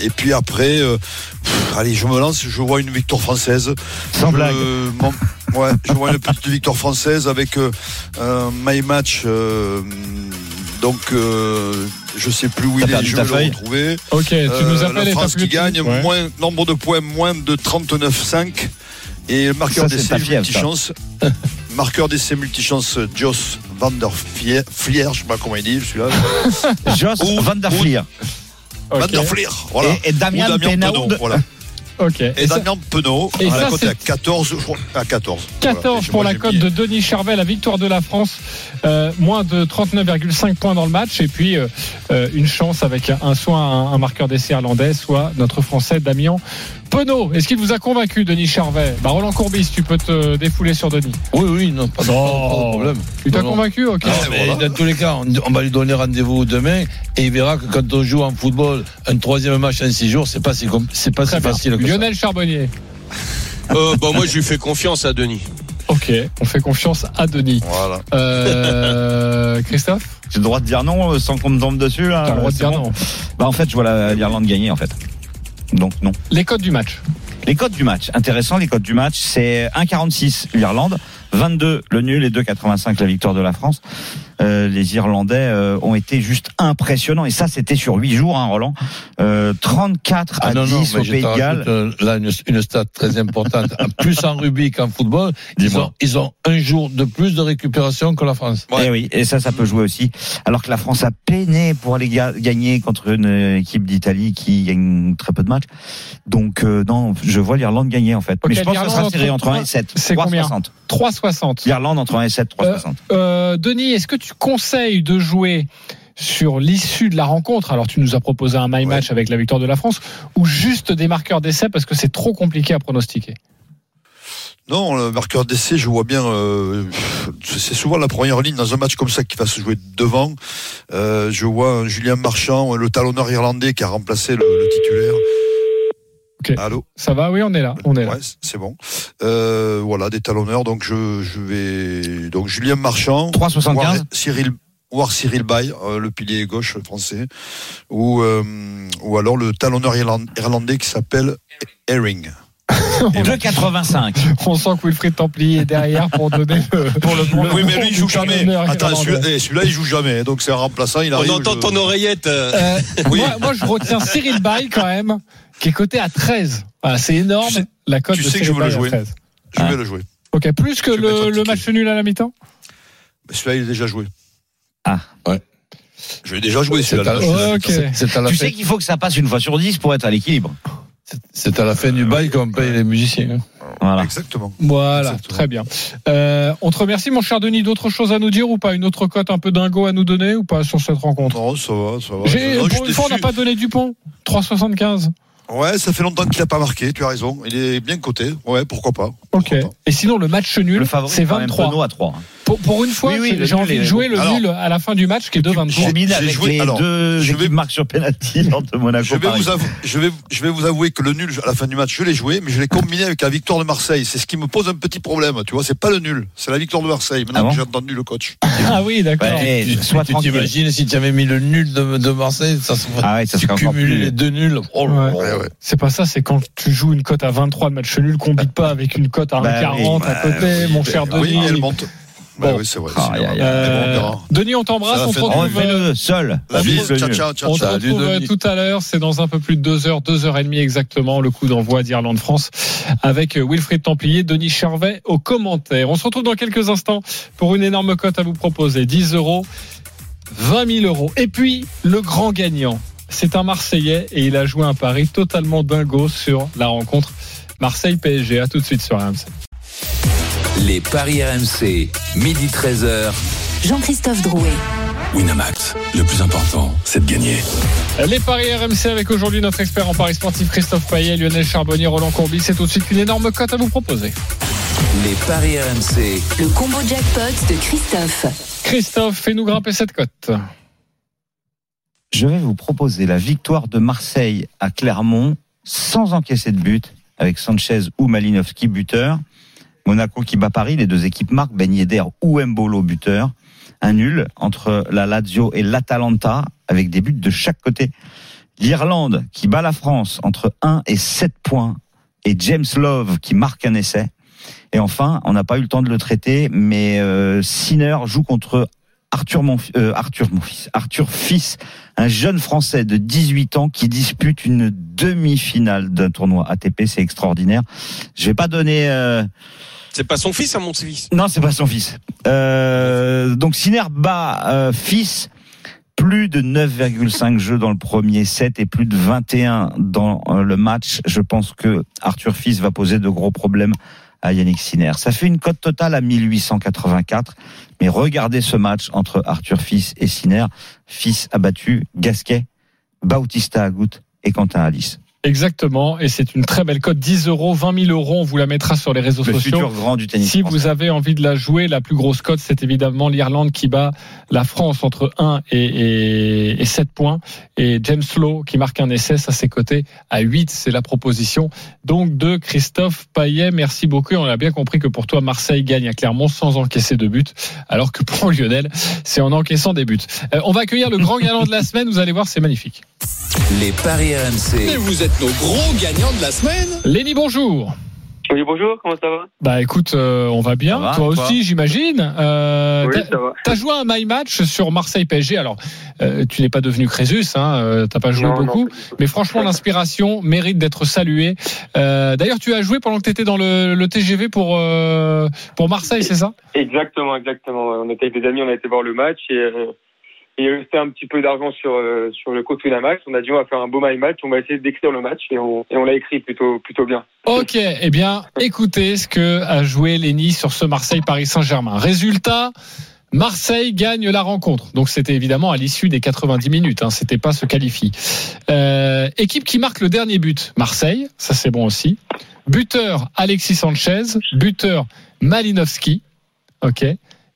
et puis après, euh, pff, allez, je me lance. Je vois une victoire française. Sans Je- blague. mon- ouais, je vois une petite victoire française avec un my match. donc, je sais plus où il est. Je vais le retrouver. Ok, tu nous appelles la France qui gagne, Ouais. moins, nombre de points moins de 39,5. Et le marqueur Ça, d'essai multichance. (laughs) marqueur d'essai multichance, Joss van der Flier, Flier, je sais pas comment il dit, celui-là. (laughs) Joss Ou- Van der Flier. Ok. Van der Flier, voilà. Et, et Damien Damien Penaud. Voilà. (laughs) Et ça- Damien Penaud, et à ça, la cote est à c'est- 14, je crois, à 14. 14 Voilà. pour Moi, la cote mis- de Denis Charvet, la victoire de la France, euh, moins de 39,5 points dans le match, et puis euh, euh, une chance avec un soit un, un marqueur d'essai irlandais, soit notre Français Damien Penaud. Est-ce qu'il vous a convaincu, Denis Charvet? Bah, Roland Courbis, tu peux te défouler sur Denis. Oui, oui, non, pas de, Non. pas de problème. Tu t'as convaincu Ok. Non, mais dans tous les cas, on, on va lui donner rendez-vous demain et il verra que quand on joue en football un troisième match en six jours, c'est pas si, c'est pas si facile que ça. Lionel Charbonnier. Euh, bah, moi, je lui fais confiance à Denis. Ok, on fait confiance à Denis. Voilà. Euh, (laughs) Christophe? J'ai le droit de dire non euh, sans qu'on me tombe dessus là. T'as le droit de dire bon non. Bah en fait, je vois la- l'Irlande gagner en fait. Donc non. Les codes du match. Les codes du match, intéressant les codes du match, c'est 1,46 l'Irlande, 22 le nul et 2,85 la victoire de la France. Euh, les Irlandais euh, ont été juste impressionnants et ça c'était sur 8 jours, hein, Roland. Euh, 34 à Ah non, 10 non, au Pays de Galles. euh, là une, une stat très importante. (laughs) plus en rugby qu'en football, ils ont, ils ont un jour de plus de récupération que la France. Et oui, et ça, ça peut jouer aussi. Alors que la France a peiné pour aller ga- gagner contre une euh, équipe d'Italie qui gagne très peu de matchs. Donc euh, non, je vois l'Irlande gagner en fait. Ok, Mais je pense que ce sera serré entre entre 1 et 7. C'est combien 3,60. 3,60. L'Irlande entre 1 et 7, 3,60. Euh, Denis, est-ce que tu conseilles de jouer sur l'issue de la rencontre Alors, tu nous as proposé un my match avec la victoire de la France, ou juste des marqueurs d'essai parce que c'est trop compliqué à pronostiquer. Non, le marqueur d'essai, je vois bien. euh, c'est souvent la première ligne dans un match comme ça qui va se jouer devant. Euh, je vois Julien Marchand, le talonneur irlandais qui a remplacé le, le titulaire. Allô. Ça va Oui, on est là. On est là. Ouais, c'est bon. Euh, voilà, des talonneurs. Donc je, je vais donc Julien Marchand, 3,75. voir Cyril, voir Cyril Bay, euh, le pilier gauche français, ou euh, ou alors le talonneur irland- irlandais qui s'appelle Herring. (laughs) 2,85. On sent que Wilfried Templier est derrière pour donner le, (laughs) pour le, Oui, mais lui il joue jamais. Attends, celui-là, eh, celui-là, il joue jamais. Donc c'est un remplaçant. Il On entend je- ton oreillette. Euh, Oui. moi, moi, je retiens Cyril Bay quand même, qui est coté à 13. Voilà, c'est énorme. Tu sais- la cote tu sais que je veux le jouer. 13. Je Ah. vais le jouer. Ok, plus que le, match nul à la mi-temps Mais celui-là, il est déjà joué. Ah. Ouais. Je l'ai déjà joué celui-là. Oh, ok. c'est- c'est à la Tu sais qu'il faut que ça passe une fois sur 10 pour être à l'équilibre. c'est à la fin du bail qu'on paye les musiciens. hein. Voilà. Exactement. Voilà, Exactement. très bien. Euh, on te remercie, mon cher Denis. D'autres choses à nous dire ou pas? Une autre cote un peu dingo à nous donner ou pas sur cette rencontre? Non, ça va, ça va. Non, une fois, on n'a pas donné Dupont. 3,75. Ouais, ça fait longtemps qu'il a pas marqué, tu as raison. Il est bien coté. Ouais, pourquoi pas. Ok. Pourquoi pas. Et sinon, le match nul, c'est quand même 23. Penaud à 3. Pour, pour une fois, Oui, oui, j'ai- envie de jouer le Alors, nul à la fin du match qui est de 23. Combine j'ai avec joué- les alors, deux je vais- marques sur penalty (laughs) entre Monaco Je vais, Paris. vous avouer, je, vais, je vais vous avouer que le nul à la fin du match, je l'ai joué, mais je l'ai combiné avec la victoire de Marseille. C'est ce qui me pose un petit problème. Tu vois, c'est pas le nul, c'est la victoire de Marseille. Maintenant Ah bon que j'ai entendu le coach. (laughs) Ah oui, d'accord. Ouais, Tu- sois tu t'imagines si tu avais mis le nul de, de Marseille, ça serait Ah ouais, ça tu serait plus- les deux nuls. Oh. Ouais. Ouais. C'est pas ça, c'est quand tu joues une cote à 23 de match nul, combine pas avec une cote à Bah 1,40 à côté, mon cher Oui, Denis. elle monte. Bon. Ouais, oui, c'est vrai. Ah, c'est vrai. Euh, bon. Denis, on t'embrasse, va on te retrouve. euh, seul. La on vie, ciao, ciao, ciao, On retrouve euh, Denis. tout à l'heure, c'est dans un peu plus de deux heures, deux heures et demie exactement, le coup d'envoi d'Irlande-France avec euh, Wilfried Templier, Denis Charvet au commentaire. On se retrouve dans quelques instants pour une énorme cote à vous proposer, 10 euros, 20 000 euros. Et puis, le grand gagnant, c'est un Marseillais et il a joué un pari totalement dingo sur la rencontre Marseille-PSG. À tout de suite sur RMC. Les paris RMC, midi 13h. Jean-Christophe Drouet. Winamax, le plus important, c'est de gagner. Les paris RMC avec aujourd'hui notre expert en paris sportif Christophe Payet, Lionel Charbonnier, Roland Courbis. C'est tout de suite une énorme cote à vous proposer. Les paris RMC, Le combo jackpot de Christophe. Christophe, fais-nous grimper cette cote. Je vais vous proposer la victoire de Marseille à Clermont sans encaisser de but avec Sanchez ou Malinowski buteur. Monaco qui bat Paris, les deux équipes marquent Ben ou Mbolo buteur. Un nul entre la Lazio et l'Atalanta avec des buts de chaque côté. L'Irlande qui bat la France entre 1 et 7 points et James Love qui marque un essai. Et enfin, on n'a pas eu le temps de le traiter, mais euh, Sinner joue contre Arthur, mon, euh, Arthur, mon Arthur Fils, un jeune Français de 18 ans qui dispute une demi-finale d'un tournoi ATP. C'est extraordinaire. Je vais pas donner. euh, C'est pas son fils, à mon fils. Non, c'est pas son fils. Euh, donc Sinner bat euh, Fils plus de 9,5 jeux dans le premier set et plus de 21 dans le match. Je pense que Arthur Fils va poser de gros problèmes à Yannick Sinner. Ça fait une cote totale à 1884. Mais regardez ce match entre Arthur Fils et Sinner. Fils a battu Gasquet, Bautista Agut et Quentin Alice. Exactement, et c'est une très belle cote, 10 euros, 20 000 euros, on vous la mettra sur les réseaux Le sociaux. futur grand du tennis Si français. vous avez envie de la jouer, la plus grosse cote, c'est évidemment l'Irlande qui bat la France entre 1 et, et, et 7 points. Et James Lowe qui marque un essai, ça c'est coté à 8, c'est la proposition. Donc de Christophe Payet, merci beaucoup. Et on a bien compris que pour toi, Marseille gagne à Clermont sans encaisser de but, alors que pour Lionel, c'est en encaissant des buts. Euh, on va accueillir le grand gagnant de la semaine, vous allez voir, c'est magnifique. Les paris RMC. vous êtes nos gros gagnants de la semaine. Lenny, bonjour. Oui, bonjour, comment ça va? Bah écoute, euh, on va bien. Va, toi toi? aussi, j'imagine. Euh, Oui, t'as- ça va. T'as joué un my match sur Marseille PSG. Alors, euh, tu n'es pas devenu Crésus, hein, euh, t'as pas joué Non, beaucoup, mais franchement, l'inspiration mérite d'être saluée. Euh, D'ailleurs, tu as joué pendant que tu étais dans le, le TGV pour euh, pour Marseille, c'est ça? Exactement, exactement. On était avec des amis, on a été voir le match et euh, il restait un petit peu d'argent sur euh, sur le compte Winamax. On a dit on va faire un beau my match, on va essayer d'écrire le match et on, et on l'a écrit plutôt plutôt bien. Ok, eh bien, écoutez ce que a joué Lenny sur ce Marseille-Paris Saint-Germain. Résultat. Marseille gagne la rencontre. Donc c'était évidemment à l'issue des 90 minutes. Hein, c'était pas se qualifie. Euh, équipe qui marque le dernier but. Marseille, ça c'est bon aussi. Buteur Alexis Sanchez. Buteur Malinowski. Ok.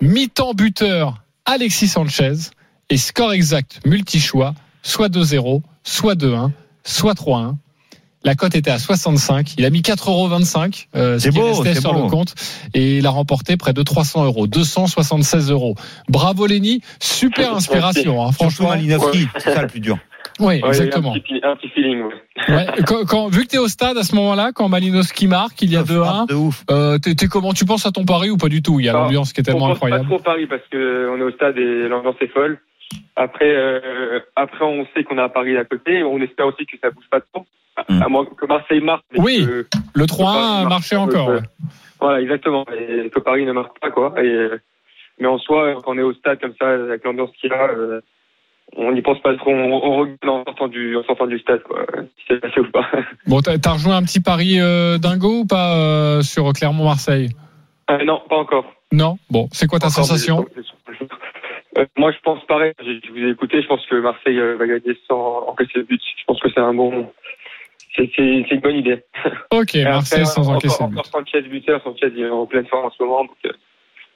Mi-temps buteur Alexis Sanchez. Et score exact multi-choix. Soit 2-0, soit 2-1, soit 3-1. La cote était à 65. Il a mis 4,25 euros, euh, ce C'est qui beau, restait sur beau. le compte. Et il a remporté près de 300 euros. 276 euros. Bravo Lenny. Super inspiration, hein, Franchement. Malinowski, c'est ça le plus dur. (laughs) Oui, Ouais, exactement. Un petit, un petit feeling. Ouais. Ouais, quand, quand- vu que tu es au stade à ce moment-là, quand Malinowski marque, il y a 2-1, De ouf. euh, t'es- t'es comment Tu penses à ton pari ou pas du tout? Il y a l'ambiance qui est on tellement pense incroyable. pas trop Paris parce que on est au stade et l'ambiance est folle. Après, euh, après on sait qu'on a Paris à côté. On espère aussi que ça bouge pas trop. Mm. À moins que Marseille marque. Oui. que- Le que 3-1 Paris a marque marché encore. euh, ouais. Voilà, exactement. Et que Paris ne marque pas, quoi. Et, euh, mais en soi, quand on est au stade comme ça, avec l'ambiance qu'il y a, euh, on n'y pense pas trop. On, on regarde en sortant du, en sortant du stade, quoi. Si c'est passé ou pas. (laughs) Bon, t'as as rejoint un petit pari euh, dingo ou pas euh, sur Clermont-Marseille? Euh, non, pas encore. Non? Bon, c'est quoi ta Encore, sensation? mais- Euh, Moi, je pense pareil. Je, vous ai écouté. Je pense que Marseille euh, va gagner sans encaisser de but. Je pense que c'est un bon. C'est une bonne idée. (laughs) Ok, Marseille sans encore, encaisser de Encore but. Sanchez buteur. Sanchez il est en pleine forme en ce moment. Donc, euh,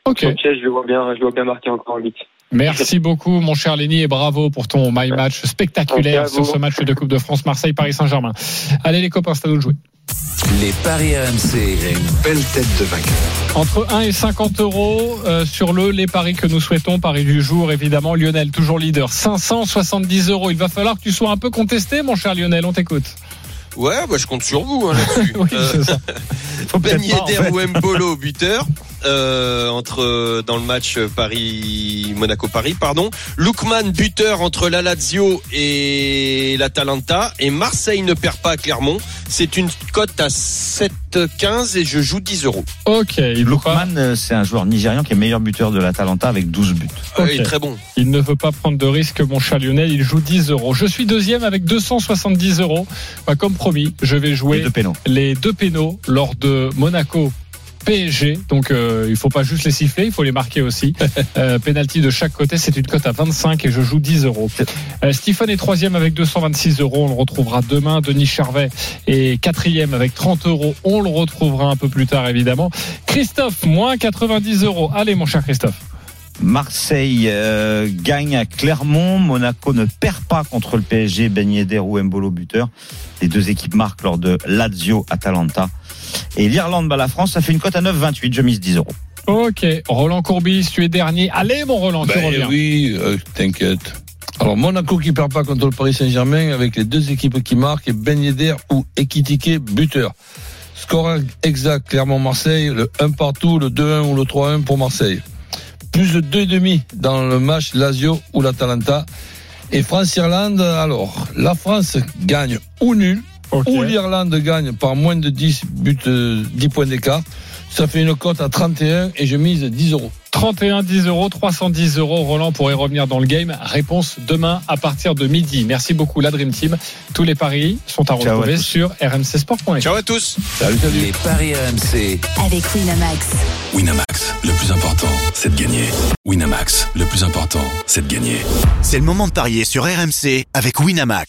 Ok. Sanchez, je le vois bien. Je le vois bien marquer encore en but. Merci (laughs) beaucoup, mon cher Lenny, et bravo pour ton My Match spectaculaire sur ce match de Coupe de France Marseille-Paris Saint-Germain. Allez, les copains, c'est à nous de jouer. Les paris RMC. Une belle tête de vainqueur. Entre 1 et 50 euros euh, sur le les paris que nous souhaitons. Paris du jour, évidemment. Lionel, toujours leader. 570 euros. Il va falloir que tu sois un peu contesté, mon cher Lionel. On t'écoute. Ouais, bah, je compte sur vous hein, là-dessus. (laughs) Oui, Euh, c'est ça. Faut Ben peut-être pas, en Yedder fait. ou Mbolo buteur euh, entre euh, dans le match Paris Monaco Paris pardon Lookman buteur entre la Lazio et l'Atalanta et Marseille ne perd pas à Clermont c'est une cote à 7,15 et je joue 10 euros Ok. Lookman, euh, c'est un joueur nigérian qui est meilleur buteur de l'Atalanta avec 12 buts. Très bon il ne veut pas prendre de risque, mon cher Lionel. Il joue 10 euros. Je suis deuxième avec 270 euros. Bah, comme promis, je vais jouer deux pénaux. les deux pénaux lors de Monaco. PSG, donc euh, il faut pas juste les siffler, il faut les marquer aussi. (laughs) Euh, penalty de chaque côté, c'est une cote à 25 et je joue 10 euros. Euh, Stephen est troisième avec 226 euros, on le retrouvera demain. Denis Charvet est quatrième avec 30 euros, on le retrouvera un peu plus tard évidemment. Christophe, moins 90 euros. Allez mon cher Christophe. Marseille euh, gagne à Clermont. Monaco ne perd pas contre le PSG. Ben Yedder ou Mbolo buteur. Les deux équipes marquent lors de Lazio-Atalanta. Et l'Irlande bat la France. Ça fait une cote à 9,28. Je mise 10 euros. Ok, Roland Courbis, tu es dernier. Allez mon Roland, tu Ben reviens. oui, euh, t'inquiète. Alors Monaco qui perd pas contre le Paris Saint-Germain avec les deux équipes qui marquent et Ben Yedder ou Ekitike buteur. Score exact Clermont-Marseille, le 1 partout, le 2-1 ou le 3-1 pour Marseille. Plus de 2,5 dans le match Lazio ou l'Atalanta. Et France-Irlande, alors, la France gagne ou nul, ou l'Irlande gagne par moins de 10 buts, euh, 10 points d'écart. Ça fait une cote à 31 et je mise 10 euros. 31 10 euros, 310 euros. Roland pourrait revenir dans le game. Réponse demain à partir de midi. Merci beaucoup la Dream Team. Tous les paris sont à Ciao à retrouver tous. sur rmcsport.fr. Ciao à tous. Salut, salut. Les paris RMC. Avec Winamax. Winamax, le plus important, c'est de gagner. Winamax, le plus important, c'est de gagner. C'est le moment de parier sur RMC avec Winamax.